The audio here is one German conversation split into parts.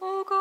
O Gott,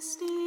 Seht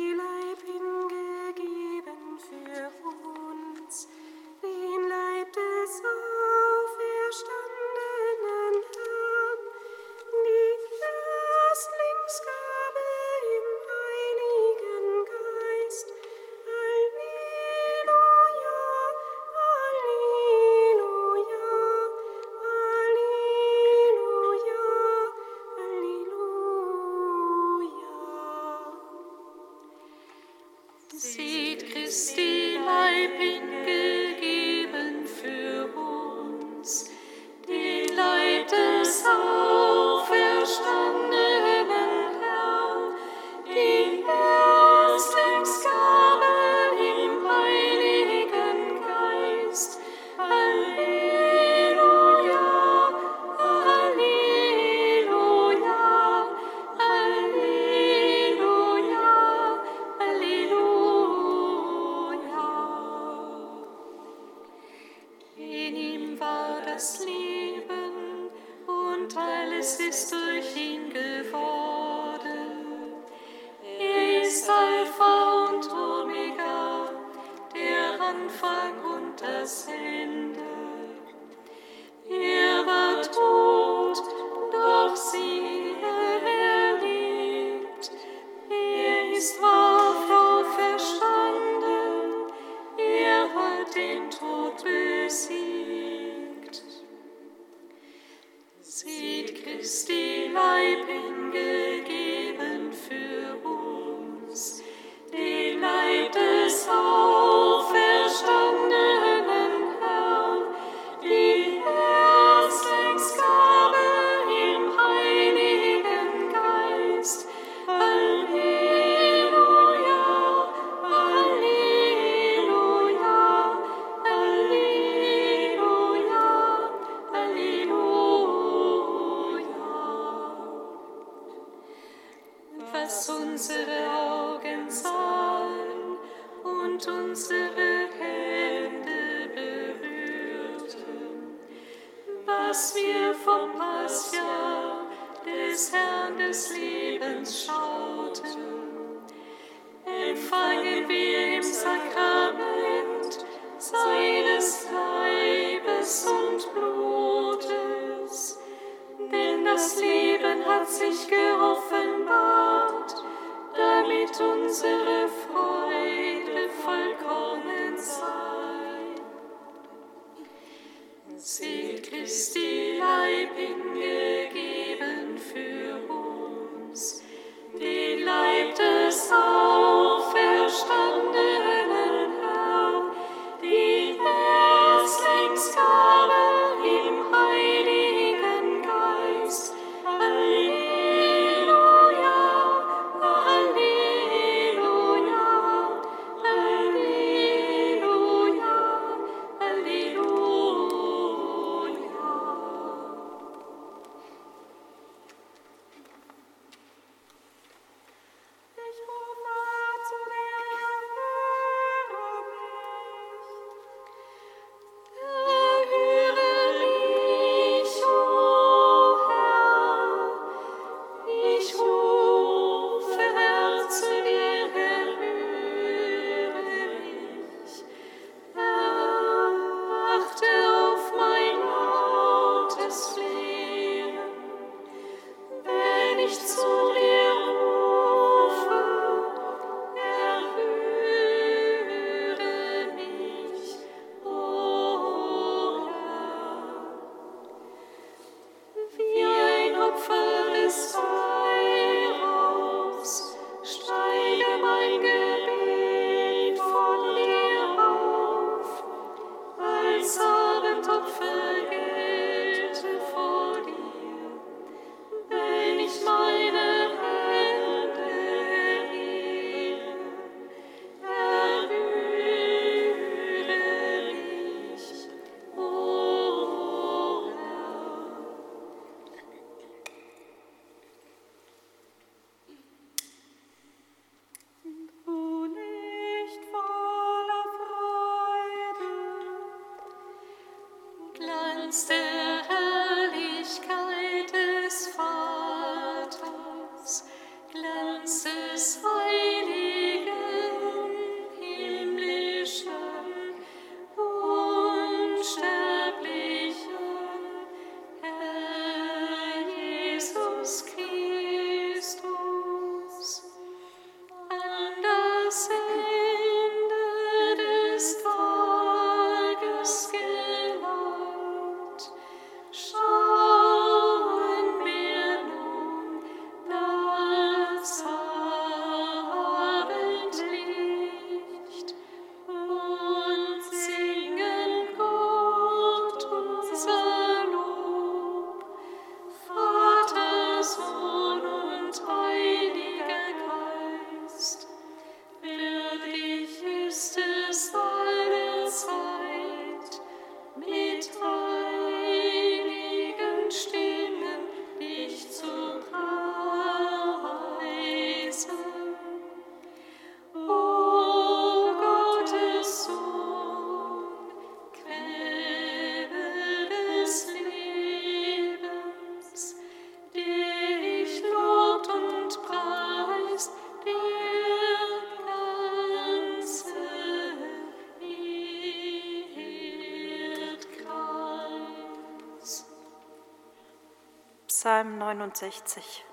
Psalm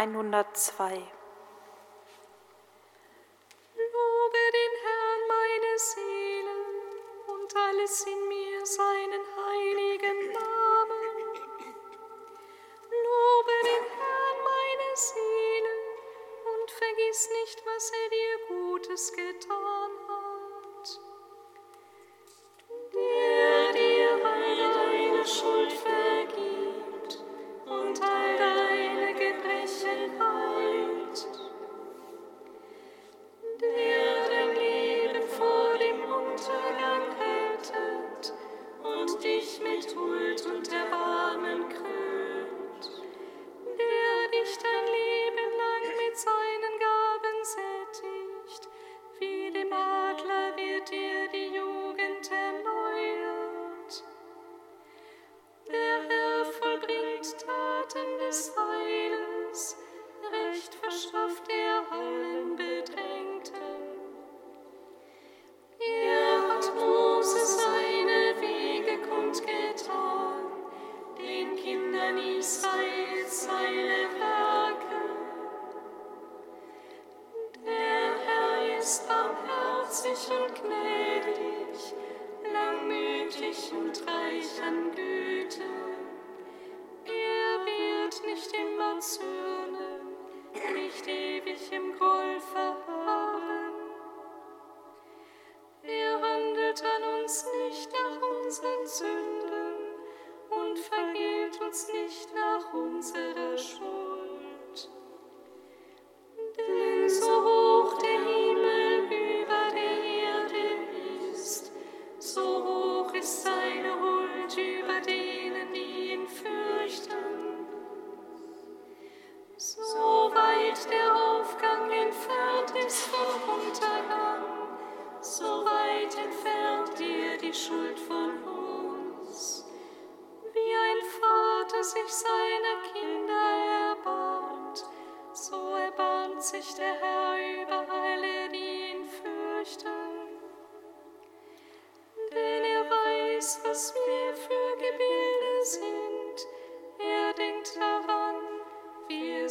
102.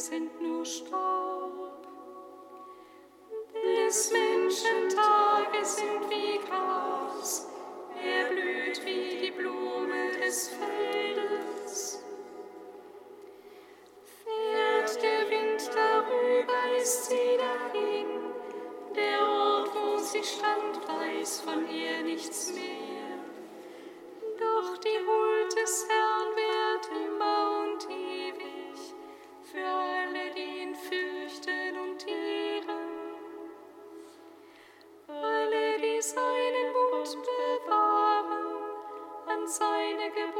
sind nur Staub. Des Menschen Tage sind wie Gras, er blüht wie die Blume des Feldes. Fährt der Wind darüber, ist sie dahin, der Ort, wo sie stand, weiß von ihr nichts mehr. que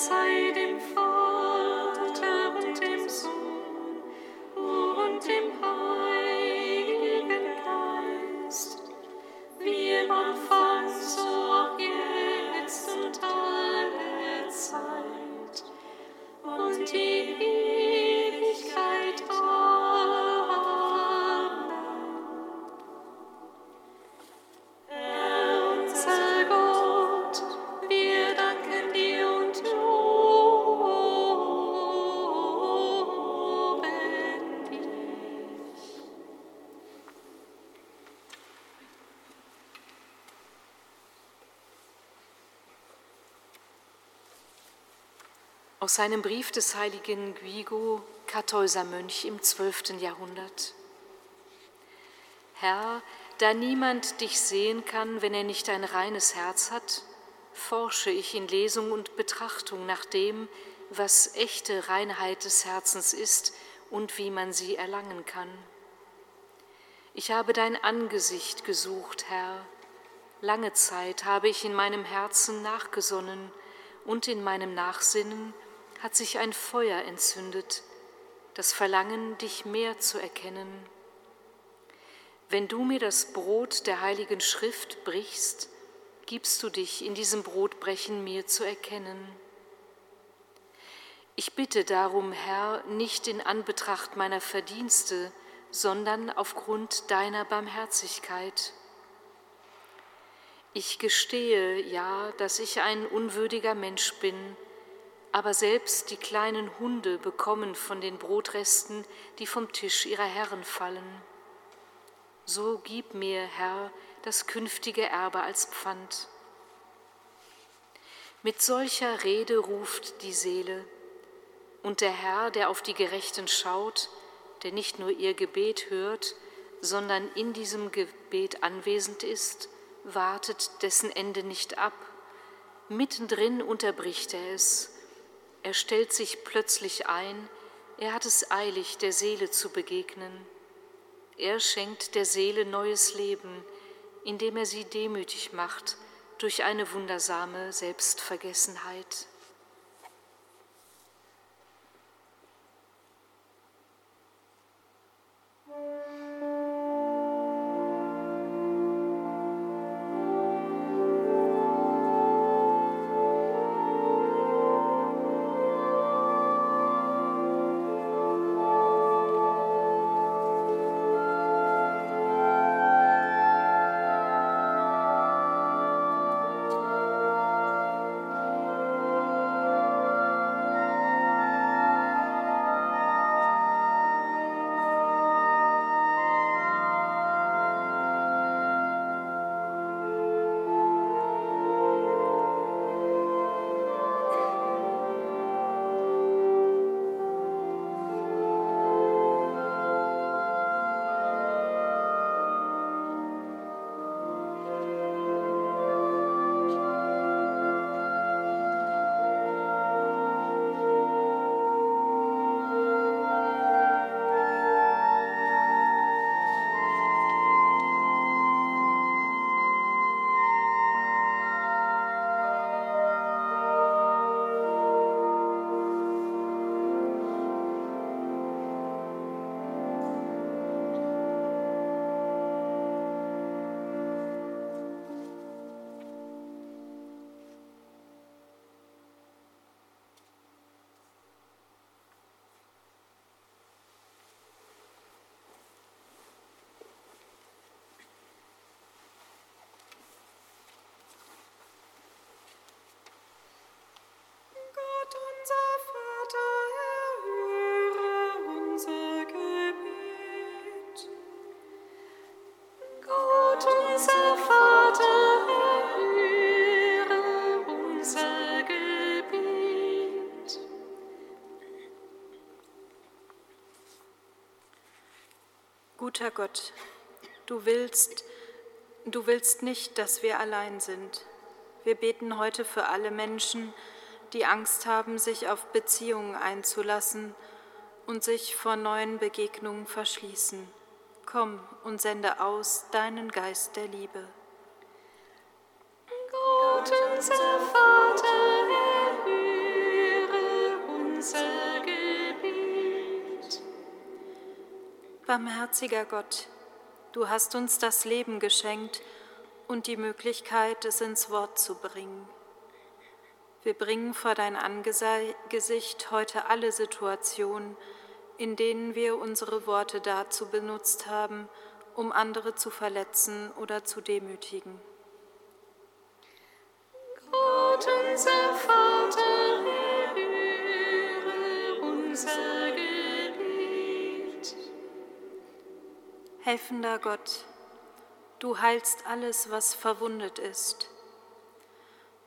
sei dem Vater. Aus seinem Brief des heiligen Guigo, Kartäuser Mönch im 12. Jahrhundert. Herr, da niemand dich sehen kann, wenn er nicht ein reines Herz hat, forsche ich in Lesung und Betrachtung nach dem, was echte Reinheit des Herzens ist und wie man sie erlangen kann. Ich habe dein Angesicht gesucht, Herr. Lange Zeit habe ich in meinem Herzen nachgesonnen und in meinem Nachsinnen hat sich ein Feuer entzündet, das Verlangen, dich mehr zu erkennen. Wenn du mir das Brot der heiligen Schrift brichst, gibst du dich in diesem Brotbrechen mir zu erkennen. Ich bitte darum, Herr, nicht in Anbetracht meiner Verdienste, sondern aufgrund deiner Barmherzigkeit. Ich gestehe ja, dass ich ein unwürdiger Mensch bin, aber selbst die kleinen Hunde bekommen von den Brotresten, die vom Tisch ihrer Herren fallen. So gib mir, Herr, das künftige Erbe als Pfand. Mit solcher Rede ruft die Seele, und der Herr, der auf die Gerechten schaut, der nicht nur ihr Gebet hört, sondern in diesem Gebet anwesend ist, wartet dessen Ende nicht ab. Mittendrin unterbricht er es er stellt sich plötzlich ein, er hat es eilig, der Seele zu begegnen. Er schenkt der Seele neues Leben, indem er sie demütig macht durch eine wundersame Selbstvergessenheit. Musik Guter Gott, du willst, du willst nicht, dass wir allein sind. Wir beten heute für alle Menschen, die Angst haben, sich auf Beziehungen einzulassen und sich vor neuen Begegnungen verschließen. Komm und sende aus deinen Geist der Liebe. Gott, unser Barmherziger Gott, du hast uns das Leben geschenkt und die Möglichkeit, es ins Wort zu bringen. Wir bringen vor dein Angesicht heute alle Situationen, in denen wir unsere Worte dazu benutzt haben, um andere zu verletzen oder zu demütigen. Gott, unser Vater, erhöre unser Helfender Gott, du heilst alles, was verwundet ist.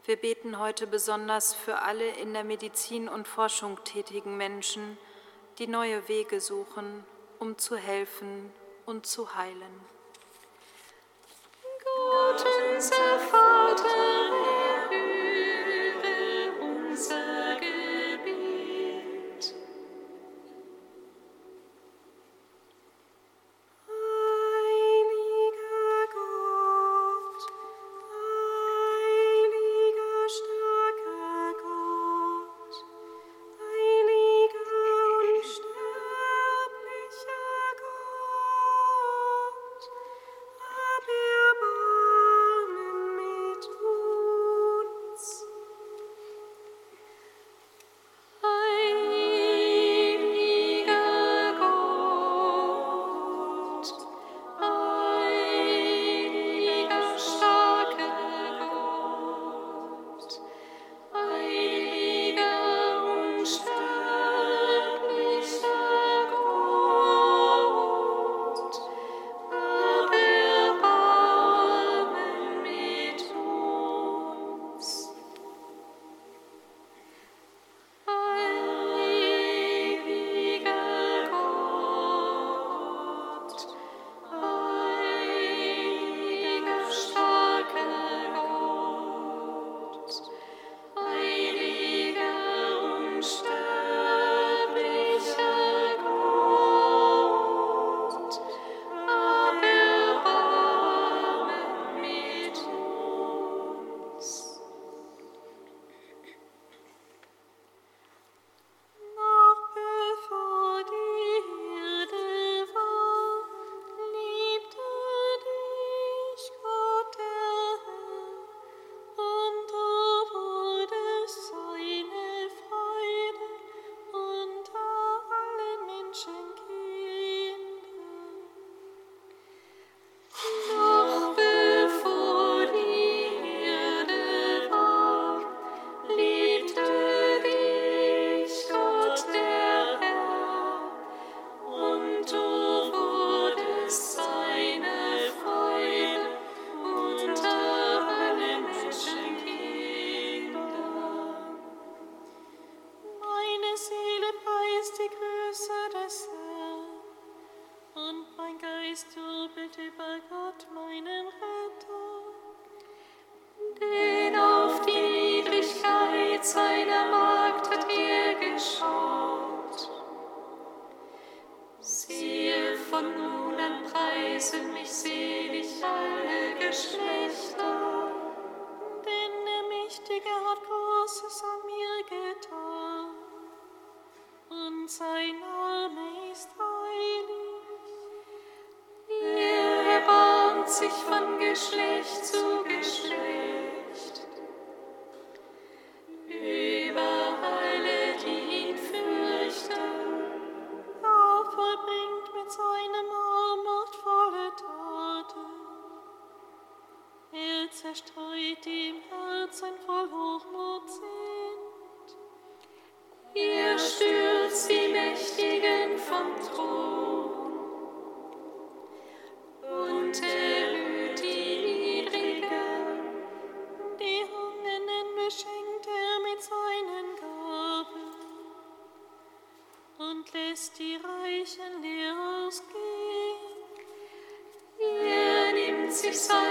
Wir beten heute besonders für alle in der Medizin und Forschung tätigen Menschen, die neue Wege suchen, um zu helfen und zu heilen. Gott, unser Vater,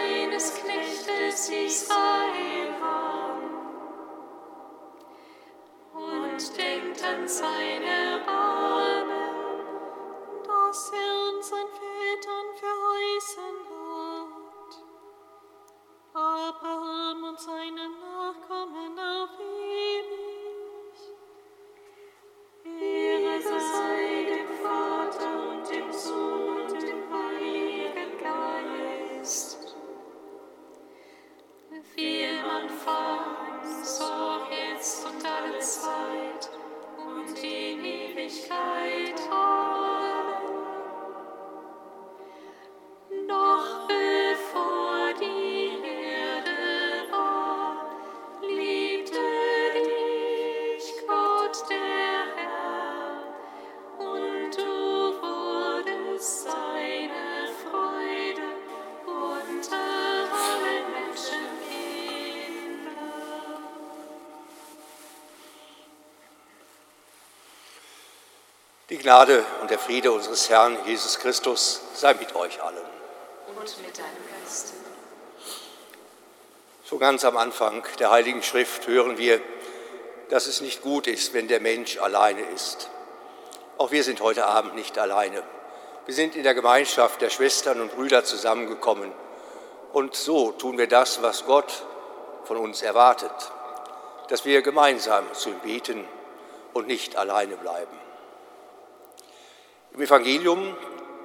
deines Knechtes Israel an und denkt an seine Arme, dass er unseren Vätern Gnade und der Friede unseres Herrn Jesus Christus sei mit euch allen. Und mit deinem Geist. So ganz am Anfang der Heiligen Schrift hören wir, dass es nicht gut ist, wenn der Mensch alleine ist. Auch wir sind heute Abend nicht alleine. Wir sind in der Gemeinschaft der Schwestern und Brüder zusammengekommen. Und so tun wir das, was Gott von uns erwartet, dass wir gemeinsam zu ihm beten und nicht alleine bleiben. Im Evangelium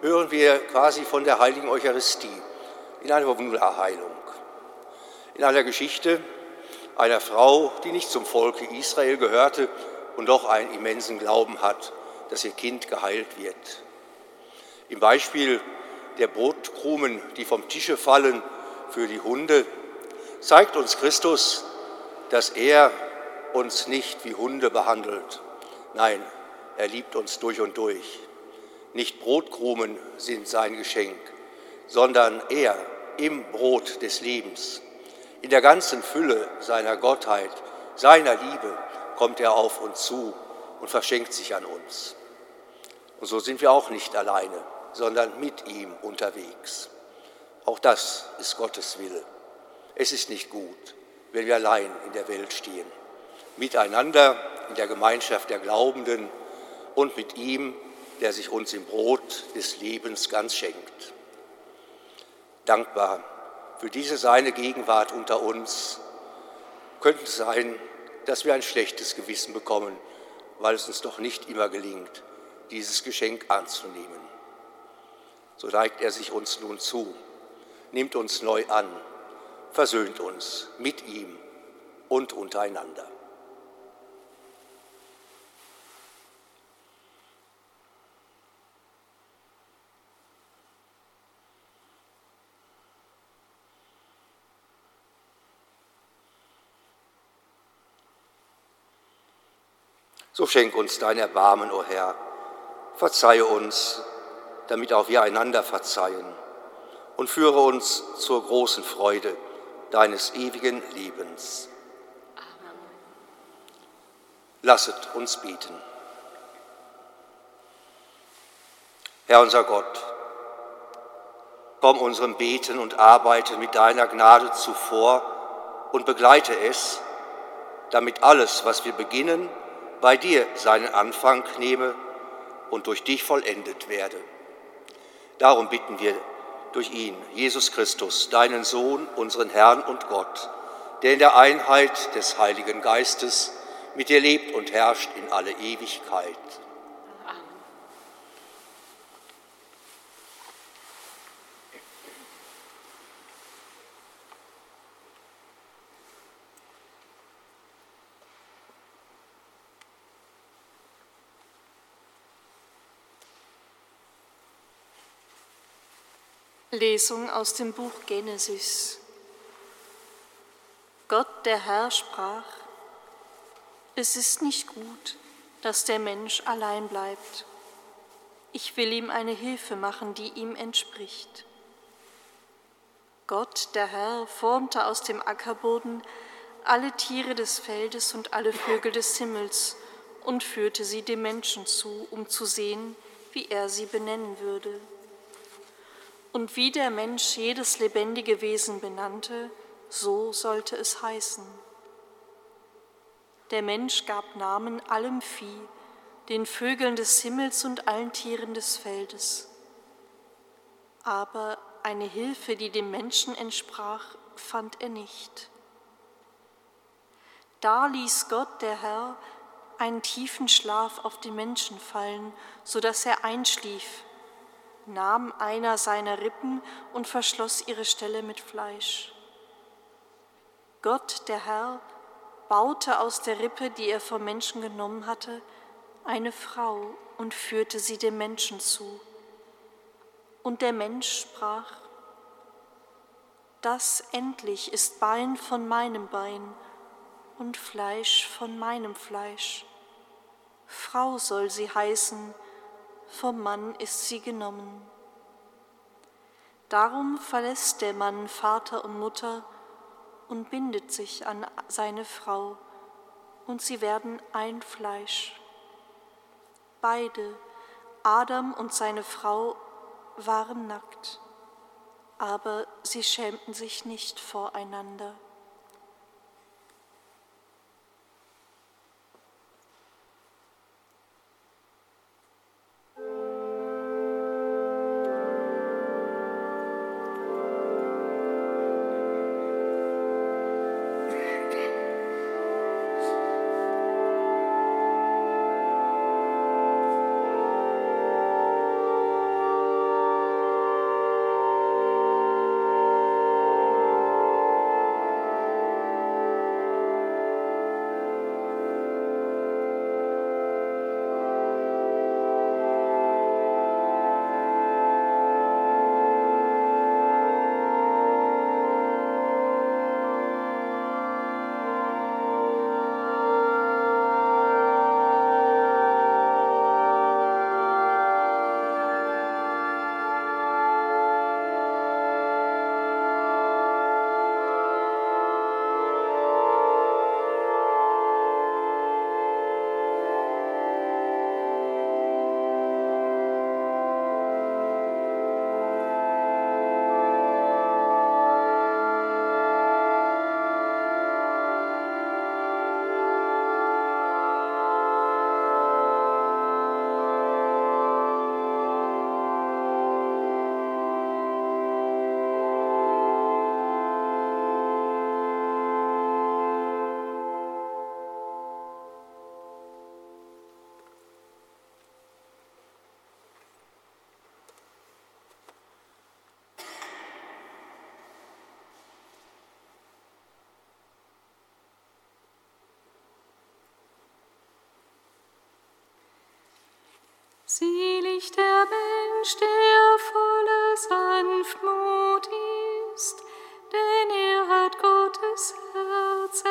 hören wir quasi von der heiligen Eucharistie in einer Wunderheilung, in einer Geschichte einer Frau, die nicht zum Volke Israel gehörte und doch einen immensen Glauben hat, dass ihr Kind geheilt wird. Im Beispiel der Brotkrumen, die vom Tische fallen für die Hunde, zeigt uns Christus, dass er uns nicht wie Hunde behandelt. Nein, er liebt uns durch und durch. Nicht Brotkrumen sind sein Geschenk, sondern er im Brot des Lebens. In der ganzen Fülle seiner Gottheit, seiner Liebe kommt er auf uns zu und verschenkt sich an uns. Und so sind wir auch nicht alleine, sondern mit ihm unterwegs. Auch das ist Gottes Wille. Es ist nicht gut, wenn wir allein in der Welt stehen. Miteinander in der Gemeinschaft der Glaubenden und mit ihm, der sich uns im Brot des Lebens ganz schenkt. Dankbar für diese seine Gegenwart unter uns könnte es sein, dass wir ein schlechtes Gewissen bekommen, weil es uns doch nicht immer gelingt, dieses Geschenk anzunehmen. So neigt er sich uns nun zu, nimmt uns neu an, versöhnt uns mit ihm und untereinander. So schenk uns dein Erbarmen, o Herr. Verzeihe uns, damit auch wir einander verzeihen. Und führe uns zur großen Freude deines ewigen Lebens. Lasset uns beten. Herr unser Gott, komm unserem Beten und Arbeiten mit deiner Gnade zuvor und begleite es, damit alles, was wir beginnen, bei dir seinen Anfang nehme und durch dich vollendet werde. Darum bitten wir durch ihn, Jesus Christus, deinen Sohn, unseren Herrn und Gott, der in der Einheit des Heiligen Geistes mit dir lebt und herrscht in alle Ewigkeit. Lesung aus dem Buch Genesis. Gott, der Herr, sprach, es ist nicht gut, dass der Mensch allein bleibt. Ich will ihm eine Hilfe machen, die ihm entspricht. Gott, der Herr, formte aus dem Ackerboden alle Tiere des Feldes und alle Vögel des Himmels und führte sie dem Menschen zu, um zu sehen, wie er sie benennen würde. Und wie der Mensch jedes lebendige Wesen benannte, so sollte es heißen. Der Mensch gab Namen allem Vieh, den Vögeln des Himmels und allen Tieren des Feldes. Aber eine Hilfe, die dem Menschen entsprach, fand er nicht. Da ließ Gott, der Herr, einen tiefen Schlaf auf den Menschen fallen, so dass er einschlief, nahm einer seiner Rippen und verschloss ihre Stelle mit Fleisch. Gott, der Herr, baute aus der Rippe, die er vom Menschen genommen hatte, eine Frau und führte sie dem Menschen zu. Und der Mensch sprach, das endlich ist Bein von meinem Bein und Fleisch von meinem Fleisch. Frau soll sie heißen, vom Mann ist sie genommen. Darum verlässt der Mann Vater und Mutter und bindet sich an seine Frau, und sie werden ein Fleisch. Beide, Adam und seine Frau, waren nackt, aber sie schämten sich nicht voreinander. Selig der Mensch, der voller Sanftmut ist, denn er hat Gottes Herz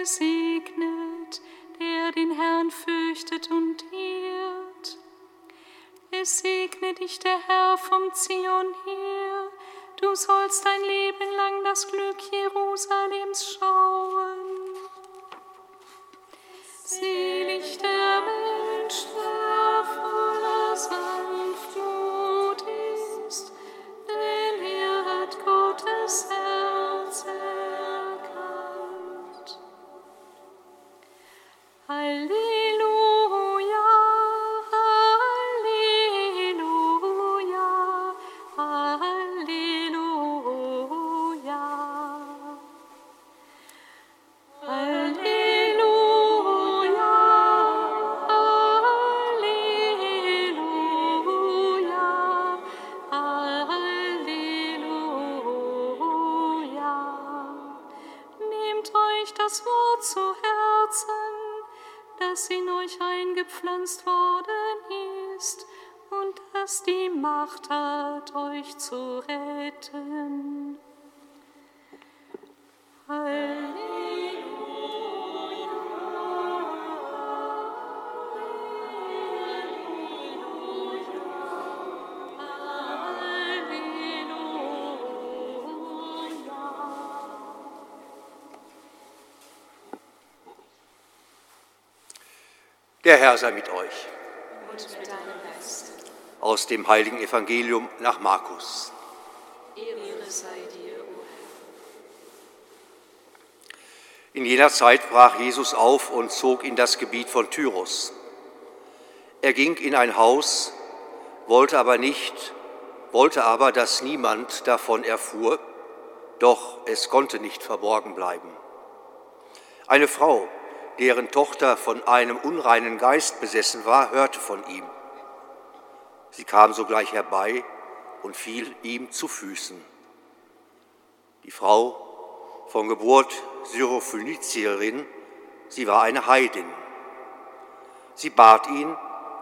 gesegnet, der den Herrn fürchtet und ehrt. Es segne dich der Herr vom Zion her, du sollst dein Leben lang das Glück Jerusalems schauen. Der Herr sei mit euch. Und mit deinem Geist. Aus dem heiligen Evangelium nach Markus. Ehre sei dir, o Herr. In jener Zeit brach Jesus auf und zog in das Gebiet von Tyrus. Er ging in ein Haus, wollte aber nicht, wollte aber, dass niemand davon erfuhr, doch es konnte nicht verborgen bleiben. Eine Frau, deren Tochter von einem unreinen Geist besessen war, hörte von ihm. Sie kam sogleich herbei und fiel ihm zu Füßen. Die Frau von Geburt Syrophönizierin, sie war eine Heidin. Sie bat ihn,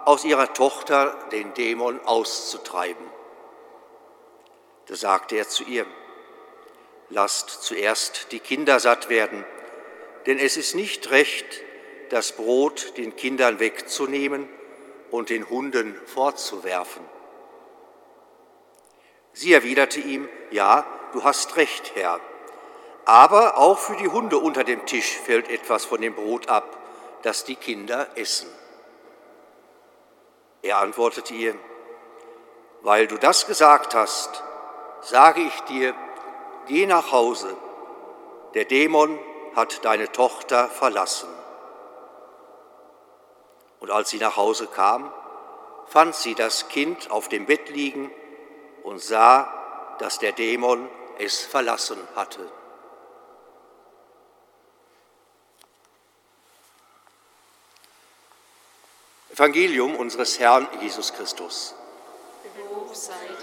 aus ihrer Tochter den Dämon auszutreiben. Da sagte er zu ihr, lasst zuerst die Kinder satt werden, denn es ist nicht recht, das Brot den Kindern wegzunehmen und den Hunden fortzuwerfen. Sie erwiderte ihm, ja, du hast recht, Herr, aber auch für die Hunde unter dem Tisch fällt etwas von dem Brot ab, das die Kinder essen. Er antwortete ihr, weil du das gesagt hast, sage ich dir, geh nach Hause, der Dämon hat deine Tochter verlassen. Und als sie nach Hause kam, fand sie das Kind auf dem Bett liegen und sah, dass der Dämon es verlassen hatte. Evangelium unseres Herrn Jesus Christus. Sei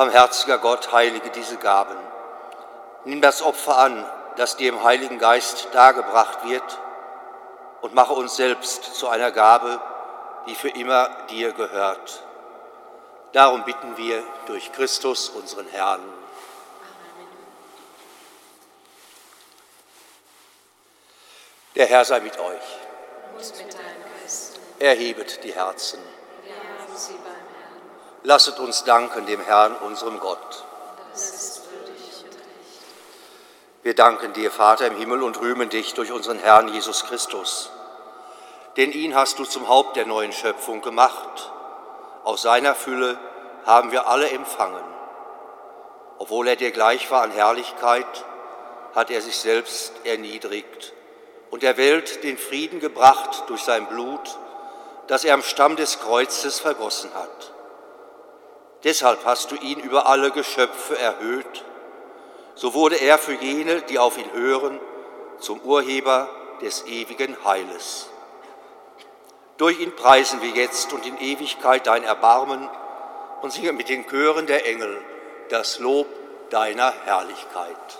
Barmherziger Gott, heilige diese Gaben. Nimm das Opfer an, das dir im Heiligen Geist dargebracht wird, und mache uns selbst zu einer Gabe, die für immer dir gehört. Darum bitten wir durch Christus, unseren Herrn. Der Herr sei mit euch. Und mit deinem Geist. Erhebet die Herzen. Wir haben sie. Lasset uns danken dem Herrn, unserem Gott. Wir danken dir, Vater im Himmel, und rühmen dich durch unseren Herrn Jesus Christus. Denn ihn hast du zum Haupt der neuen Schöpfung gemacht. Aus seiner Fülle haben wir alle empfangen. Obwohl er dir gleich war an Herrlichkeit, hat er sich selbst erniedrigt und der Welt den Frieden gebracht durch sein Blut, das er am Stamm des Kreuzes vergossen hat. Deshalb hast du ihn über alle Geschöpfe erhöht. So wurde er für jene, die auf ihn hören, zum Urheber des ewigen Heiles. Durch ihn preisen wir jetzt und in Ewigkeit dein Erbarmen und singen mit den Chören der Engel das Lob deiner Herrlichkeit.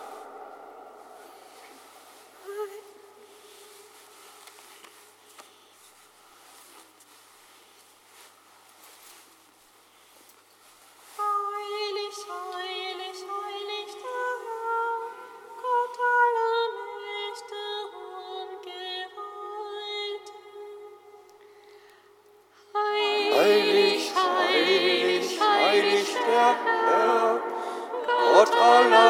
Gott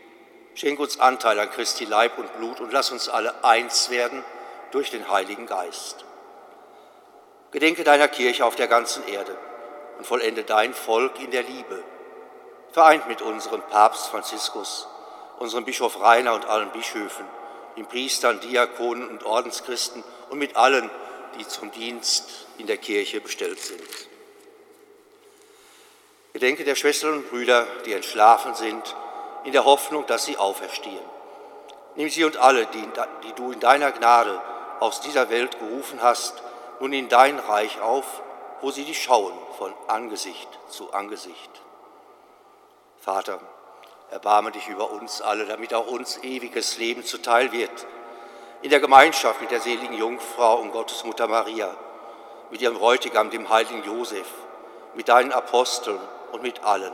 schenk uns Anteil an Christi Leib und Blut und lass uns alle eins werden durch den Heiligen Geist. Gedenke deiner Kirche auf der ganzen Erde und vollende dein Volk in der Liebe. Vereint mit unserem Papst Franziskus, unserem Bischof Rainer und allen Bischöfen, den Priestern, Diakonen und Ordenschristen und mit allen, die zum Dienst in der Kirche bestellt sind. Gedenke der Schwestern und Brüder, die entschlafen sind, in der Hoffnung, dass sie auferstehen. Nimm sie und alle, die, die du in deiner Gnade aus dieser Welt gerufen hast, nun in dein Reich auf, wo sie dich schauen von Angesicht zu Angesicht. Vater, erbarme dich über uns alle, damit auch uns ewiges Leben zuteil wird. In der Gemeinschaft mit der seligen Jungfrau und Gottesmutter Maria, mit ihrem Bräutigam, dem heiligen Josef, mit deinen Aposteln und mit allen,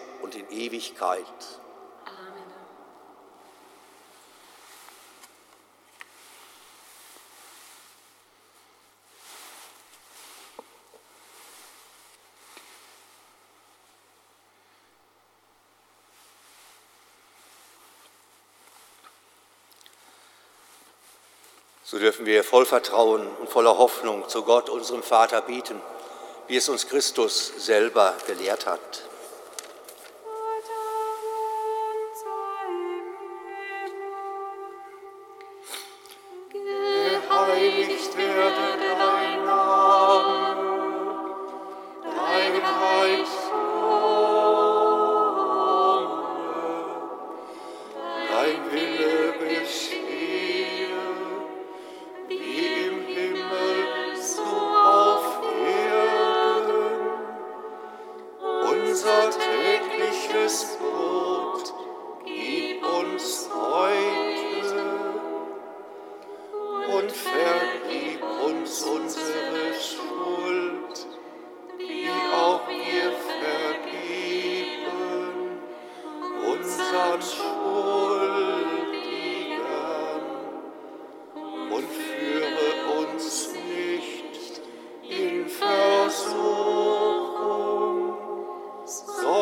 und in Ewigkeit. So dürfen wir voll Vertrauen und voller Hoffnung zu Gott, unserem Vater, bieten, wie es uns Christus selber gelehrt hat.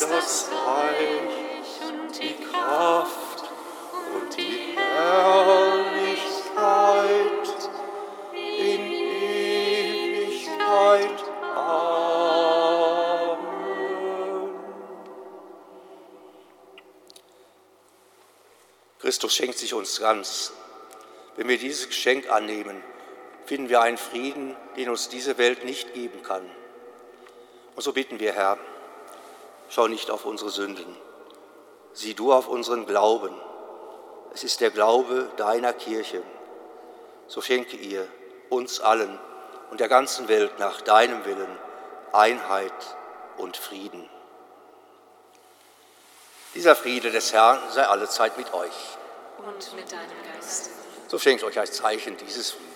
das Reich und die Kraft und die Herrlichkeit Ewigkeit. Amen. Christus schenkt sich uns ganz. Wenn wir dieses Geschenk annehmen, finden wir einen Frieden, den uns diese Welt nicht geben kann. Und so bitten wir, Herr, schau nicht auf unsere Sünden, sieh du auf unseren Glauben. Es ist der Glaube deiner Kirche. So schenke ihr uns allen und der ganzen Welt nach deinem Willen Einheit und Frieden. Dieser Friede des Herrn sei allezeit mit euch. Und mit deinem Geist. So schenkt euch als Zeichen dieses Friedens.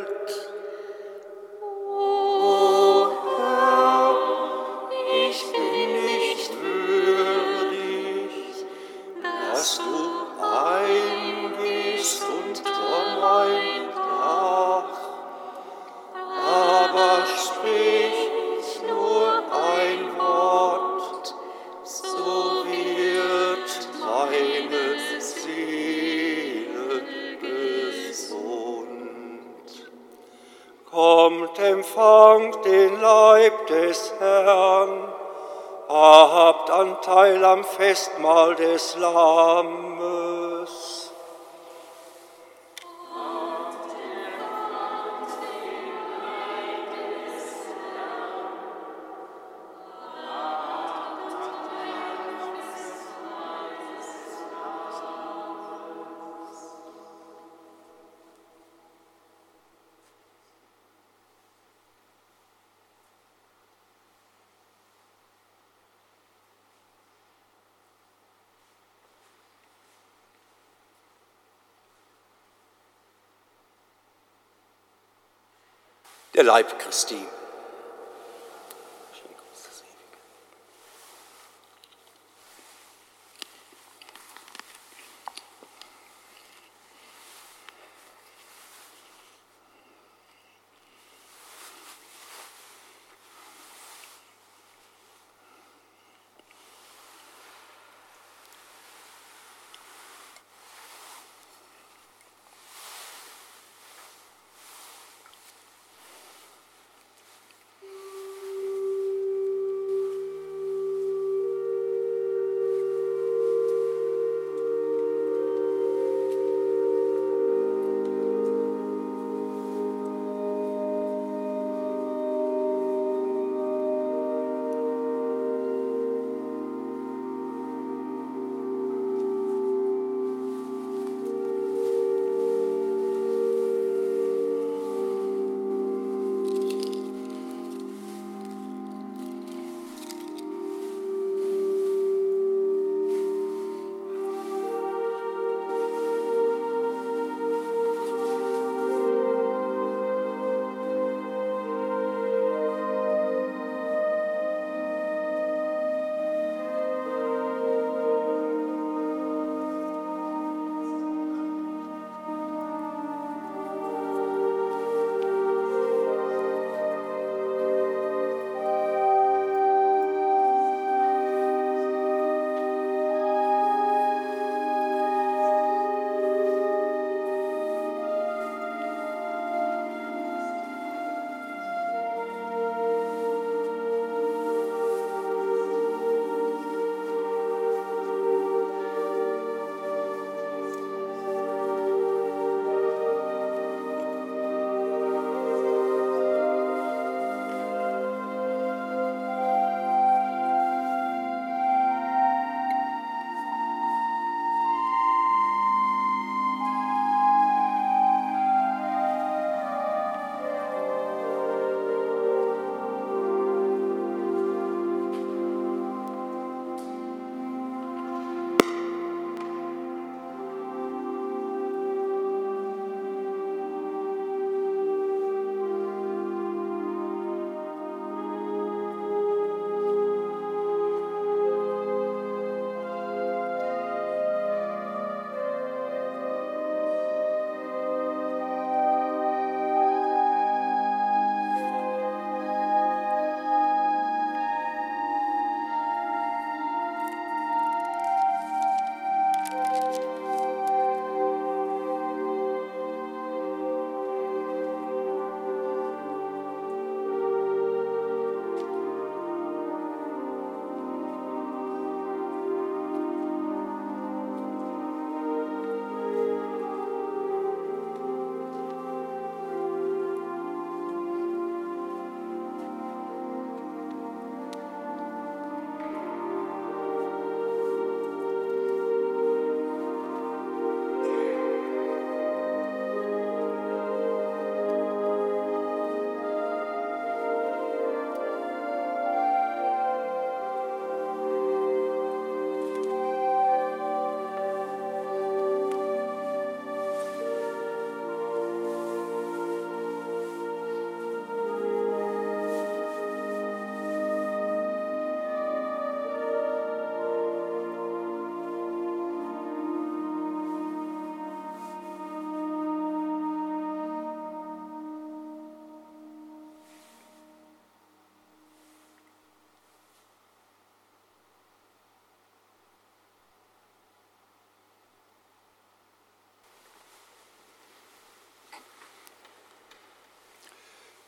Leib Christi.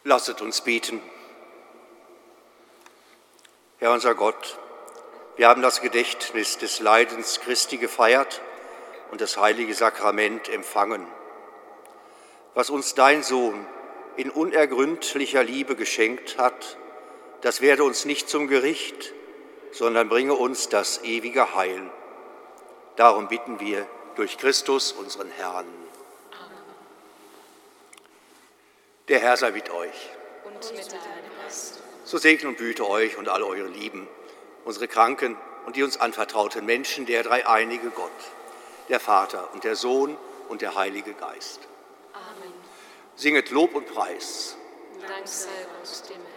Lasset uns beten. Herr unser Gott, wir haben das Gedächtnis des Leidens Christi gefeiert und das heilige Sakrament empfangen. Was uns dein Sohn in unergründlicher Liebe geschenkt hat, das werde uns nicht zum Gericht, sondern bringe uns das ewige Heil. Darum bitten wir durch Christus, unseren Herrn. Der Herr sei mit euch. Und mit deinem Geist. So segne und behüte euch und alle eure Lieben, unsere Kranken und die uns anvertrauten Menschen, der dreieinige Gott, der Vater und der Sohn und der Heilige Geist. Amen. Singet Lob und Preis. Dank sei Gott dem Herrn.